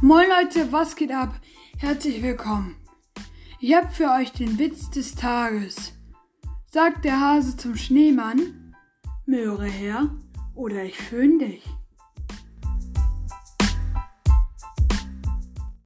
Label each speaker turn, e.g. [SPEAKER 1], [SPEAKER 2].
[SPEAKER 1] Moin Leute, was geht ab? Herzlich willkommen. Ich hab für euch den Witz des Tages. Sagt der Hase zum Schneemann, Möhre her oder ich föhn dich.